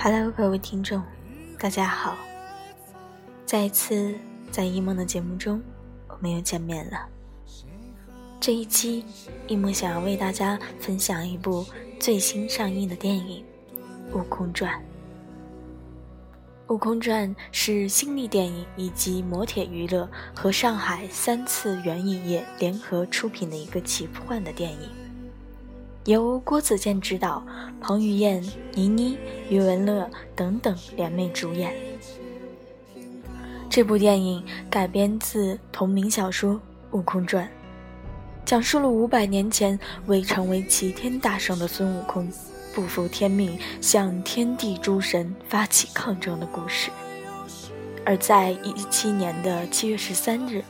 Hello，各位听众，大家好！再一次在一梦的节目中，我们又见面了。这一期，一梦想要为大家分享一部最新上映的电影《悟空传》。《悟空传》是新力电影以及摩铁娱乐和上海三次元影业联合出品的一个奇幻的电影，由郭子健执导，彭于晏、倪妮、余文乐等等联袂主演。这部电影改编自同名小说《悟空传》，讲述了五百年前未成为齐天大圣的孙悟空。不服天命，向天地诸神发起抗争的故事。而在一七年的七月十三日，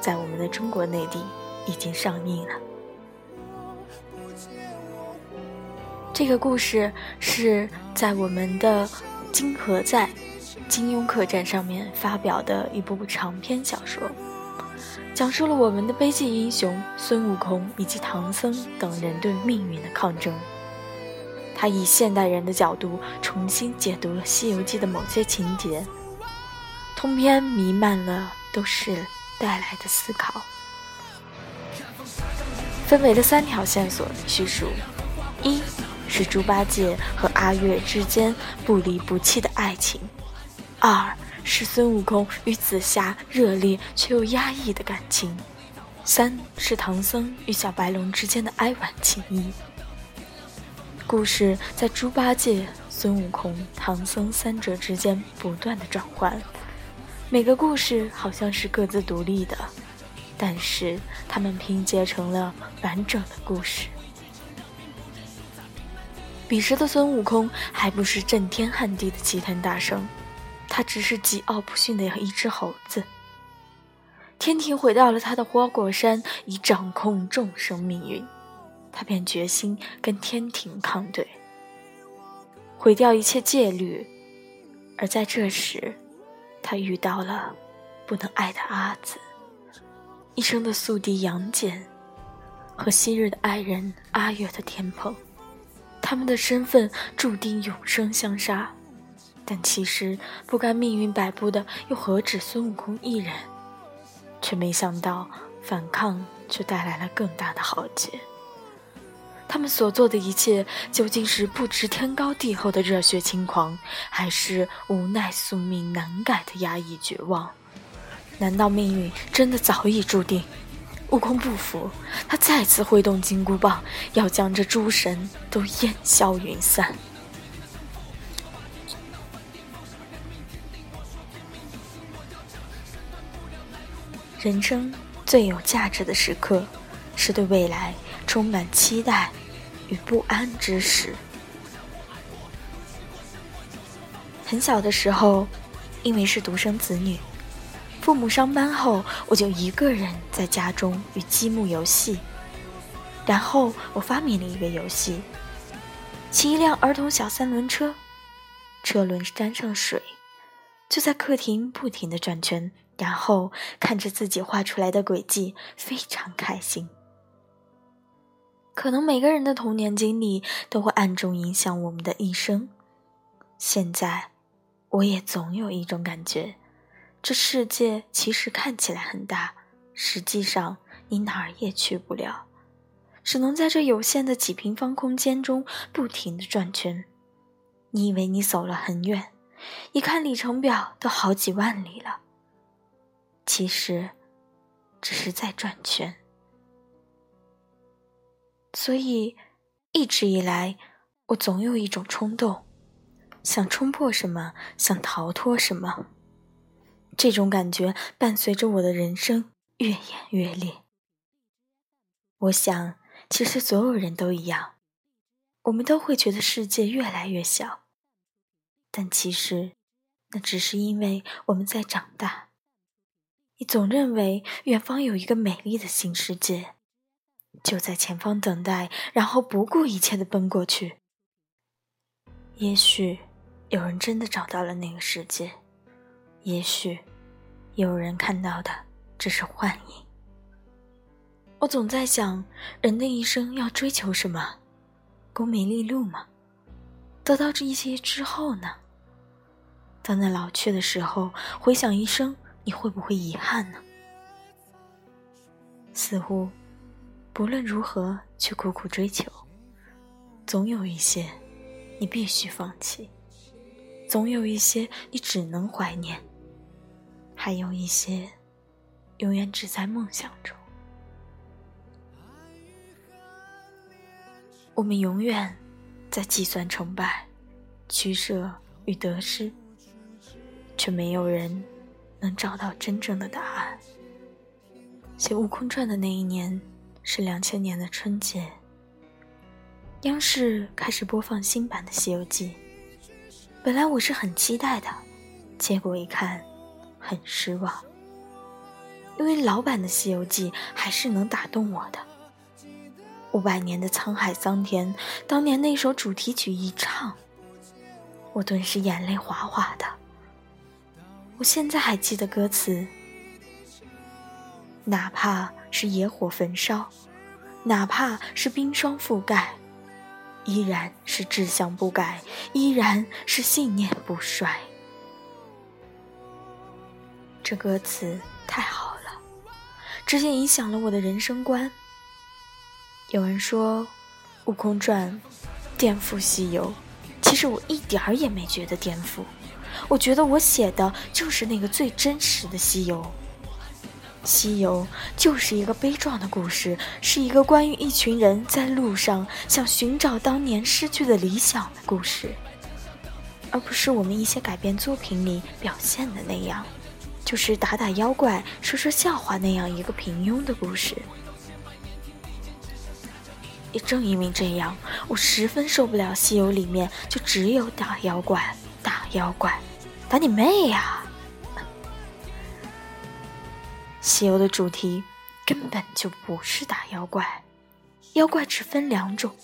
在我们的中国内地已经上映了。这个故事是在我们的金河在金庸客栈上面发表的一部长篇小说，讲述了我们的悲剧英雄孙悟空以及唐僧等人对命运的抗争。他以现代人的角度重新解读了《西游记》的某些情节，通篇弥漫了都是带来的思考，分为了三条线索叙述：一是猪八戒和阿月之间不离不弃的爱情；二是孙悟空与紫霞热烈却又压抑的感情；三是唐僧与小白龙之间的哀婉情谊。故事在猪八戒、孙悟空、唐僧三者之间不断的转换，每个故事好像是各自独立的，但是他们拼接成了完整的故事。彼时的孙悟空还不是震天撼地的齐天大圣，他只是桀骜不驯的一只猴子。天庭毁掉了他的花果山，以掌控众生命运。他便决心跟天庭抗对，毁掉一切戒律。而在这时，他遇到了不能爱的阿紫，一生的宿敌杨戬，和昔日的爱人阿月的天蓬。他们的身份注定永生相杀，但其实不甘命运摆布的又何止孙悟空一人？却没想到反抗却带来了更大的浩劫。他们所做的一切，究竟是不知天高地厚的热血轻狂，还是无奈宿命难改的压抑绝望？难道命运真的早已注定？悟空不服，他再次挥动金箍棒，要将这诸神都烟消云散。人生最有价值的时刻，是对未来充满期待。与不安之时。很小的时候，因为是独生子女，父母上班后，我就一个人在家中与积木游戏。然后我发明了一个游戏：骑一辆儿童小三轮车，车轮沾上水，就在客厅不停的转圈，然后看着自己画出来的轨迹，非常开心。可能每个人的童年经历都会暗中影响我们的一生。现在，我也总有一种感觉，这世界其实看起来很大，实际上你哪儿也去不了，只能在这有限的几平方空间中不停的转圈。你以为你走了很远，一看里程表都好几万里了，其实，只是在转圈。所以，一直以来，我总有一种冲动，想冲破什么，想逃脱什么。这种感觉伴随着我的人生越演越烈。我想，其实所有人都一样，我们都会觉得世界越来越小，但其实，那只是因为我们在长大。你总认为远方有一个美丽的新世界。就在前方等待，然后不顾一切的奔过去。也许有人真的找到了那个世界，也许有人看到的只是幻影。我总在想，人的一生要追求什么？功名利禄吗？得到这一些之后呢？当那老去的时候，回想一生，你会不会遗憾呢？似乎，不论如何去苦苦追求，总有一些你必须放弃，总有一些你只能怀念，还有一些永远只在梦想中。我们永远在计算成败、取舍与得失，却没有人能找到真正的答案。写《悟空传》的那一年是两千年的春节，央视开始播放新版的《西游记》。本来我是很期待的，结果一看，很失望，因为老版的《西游记》还是能打动我的。五百年的沧海桑田，当年那首主题曲一唱，我顿时眼泪哗哗的。我现在还记得歌词，哪怕是野火焚烧，哪怕是冰霜覆盖，依然是志向不改，依然是信念不衰。这歌词太好了，直接影响了我的人生观。有人说，《悟空传》颠覆西游，其实我一点儿也没觉得颠覆。我觉得我写的就是那个最真实的西游。西游就是一个悲壮的故事，是一个关于一群人在路上想寻找当年失去的理想的故事，而不是我们一些改编作品里表现的那样，就是打打妖怪、说说笑话那样一个平庸的故事。也正因为这样，我十分受不了《西游》里面就只有打妖怪、打妖怪，打你妹呀！《西游》的主题根本就不是打妖怪，妖怪只分两种，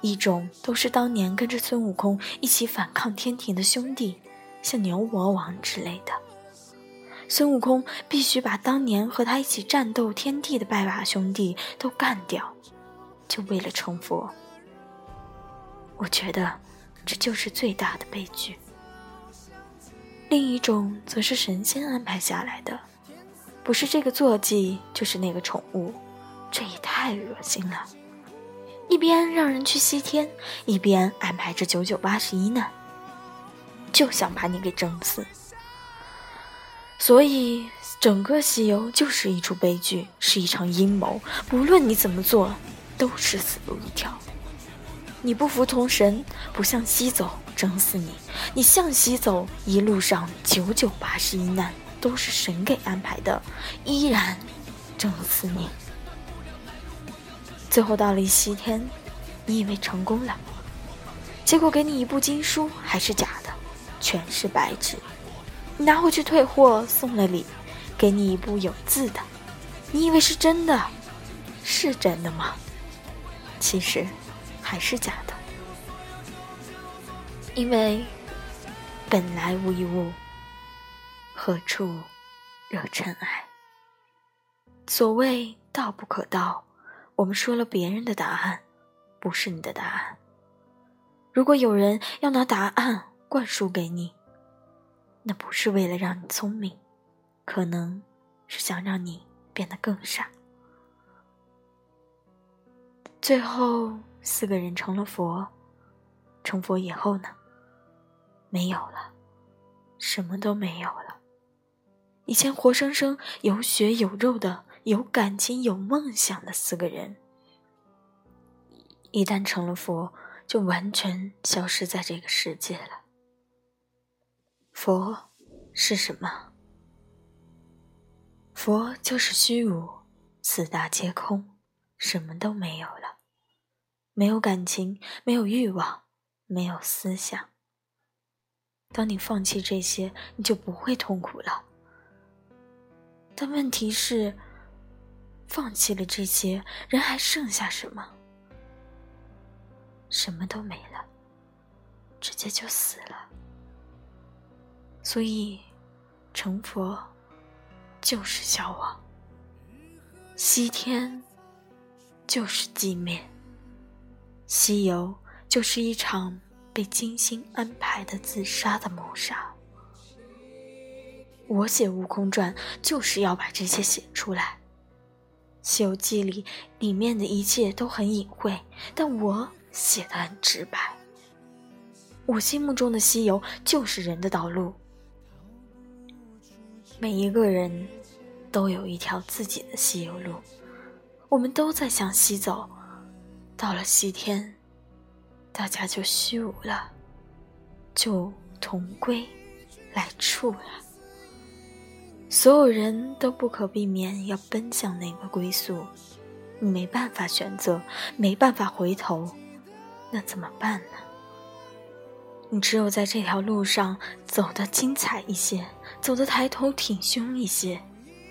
一种都是当年跟着孙悟空一起反抗天庭的兄弟，像牛魔王之类的，孙悟空必须把当年和他一起战斗天地的拜把兄弟都干掉。就为了成佛，我觉得这就是最大的悲剧。另一种则是神仙安排下来的，不是这个坐骑，就是那个宠物，这也太恶心了。一边让人去西天，一边安排着九九八十一难，就想把你给整死。所以，整个西游就是一出悲剧，是一场阴谋。不论你怎么做。都是死路一条。你不服从神，不向西走，整死你；你向西走，一路上九九八十一难都是神给安排的，依然整死你。最后到了西天，你以为成功了，结果给你一部经书还是假的，全是白纸。你拿回去退货，送了礼，给你一部有字的，你以为是真的，是真的吗？其实还是假的，因为本来无一物，何处惹尘埃？所谓道不可道，我们说了别人的答案，不是你的答案。如果有人要拿答案灌输给你，那不是为了让你聪明，可能是想让你变得更傻。最后四个人成了佛，成佛以后呢？没有了，什么都没有了。以前活生生有血有肉的、有感情有梦想的四个人，一旦成了佛，就完全消失在这个世界了。佛是什么？佛就是虚无，四大皆空，什么都没有了。没有感情，没有欲望，没有思想。当你放弃这些，你就不会痛苦了。但问题是，放弃了这些，人还剩下什么？什么都没了，直接就死了。所以，成佛就是消亡，西天就是寂灭。西游就是一场被精心安排的自杀的谋杀。我写《悟空传》就是要把这些写出来。《西游记》里里面的一切都很隐晦，但我写的很直白。我心目中的西游就是人的道路，每一个人都有一条自己的西游路，我们都在向西走，到了西天，大家就虚无了，就同归来处了。所有人都不可避免要奔向那个归宿，你没办法选择，没办法回头，那怎么办呢？你只有在这条路上走得精彩一些，走得抬头挺胸一些，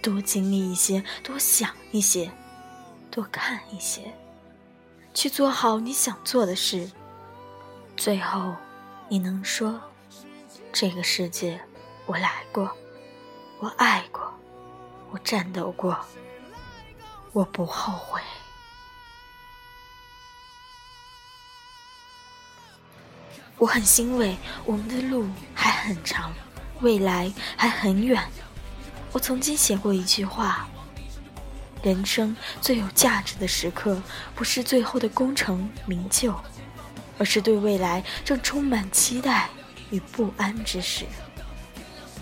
多经历一些，多想一些，多看一些，去做好你想做的事。最后，你能说，这个世界我来过。我爱过，我战斗过，我不后悔。我很欣慰，我们的路还很长，未来还很远。我曾经写过一句话：人生最有价值的时刻，不是最后的功成名就，而是对未来正充满期待与不安之时。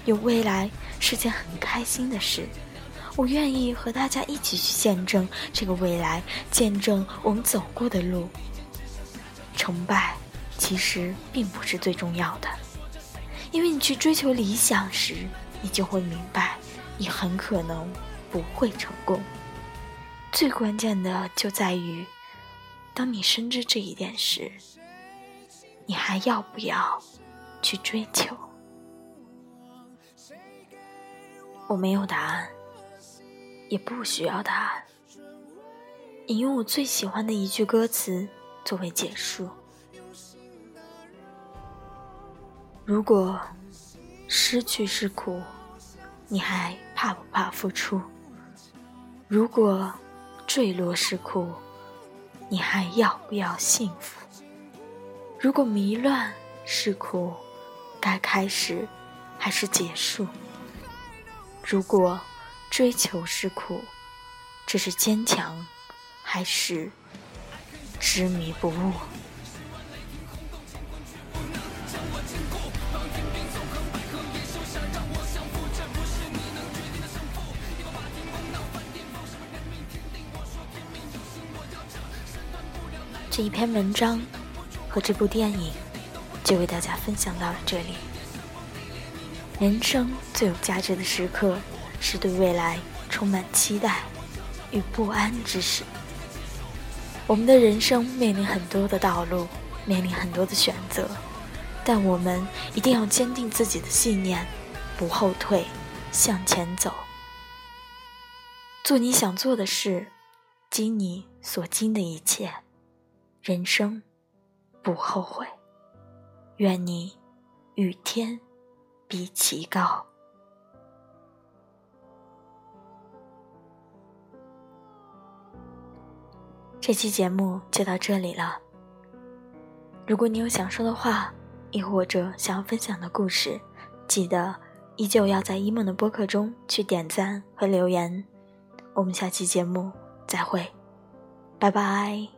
有未来是件很开心的事，我愿意和大家一起去见证这个未来，见证我们走过的路。成败其实并不是最重要的，因为你去追求理想时，你就会明白，你很可能不会成功。最关键的就在于，当你深知这一点时，你还要不要去追求？我没有答案，也不需要答案。引用我最喜欢的一句歌词作为结束：如果失去是苦，你还怕不怕付出？如果坠落是苦，你还要不要幸福？如果迷乱是苦，该开始还是结束？如果追求是苦，这是坚强，还是执迷不悟？这一篇文章和这部电影就为大家分享到了这里。人生最有价值的时刻，是对未来充满期待与不安之时。我们的人生面临很多的道路，面临很多的选择，但我们一定要坚定自己的信念，不后退，向前走，做你想做的事，经你所经的一切，人生不后悔。愿你与天。比其高。这期节目就到这里了。如果你有想说的话，亦或者想要分享的故事，记得依旧要在一梦的播客中去点赞和留言。我们下期节目再会，拜拜。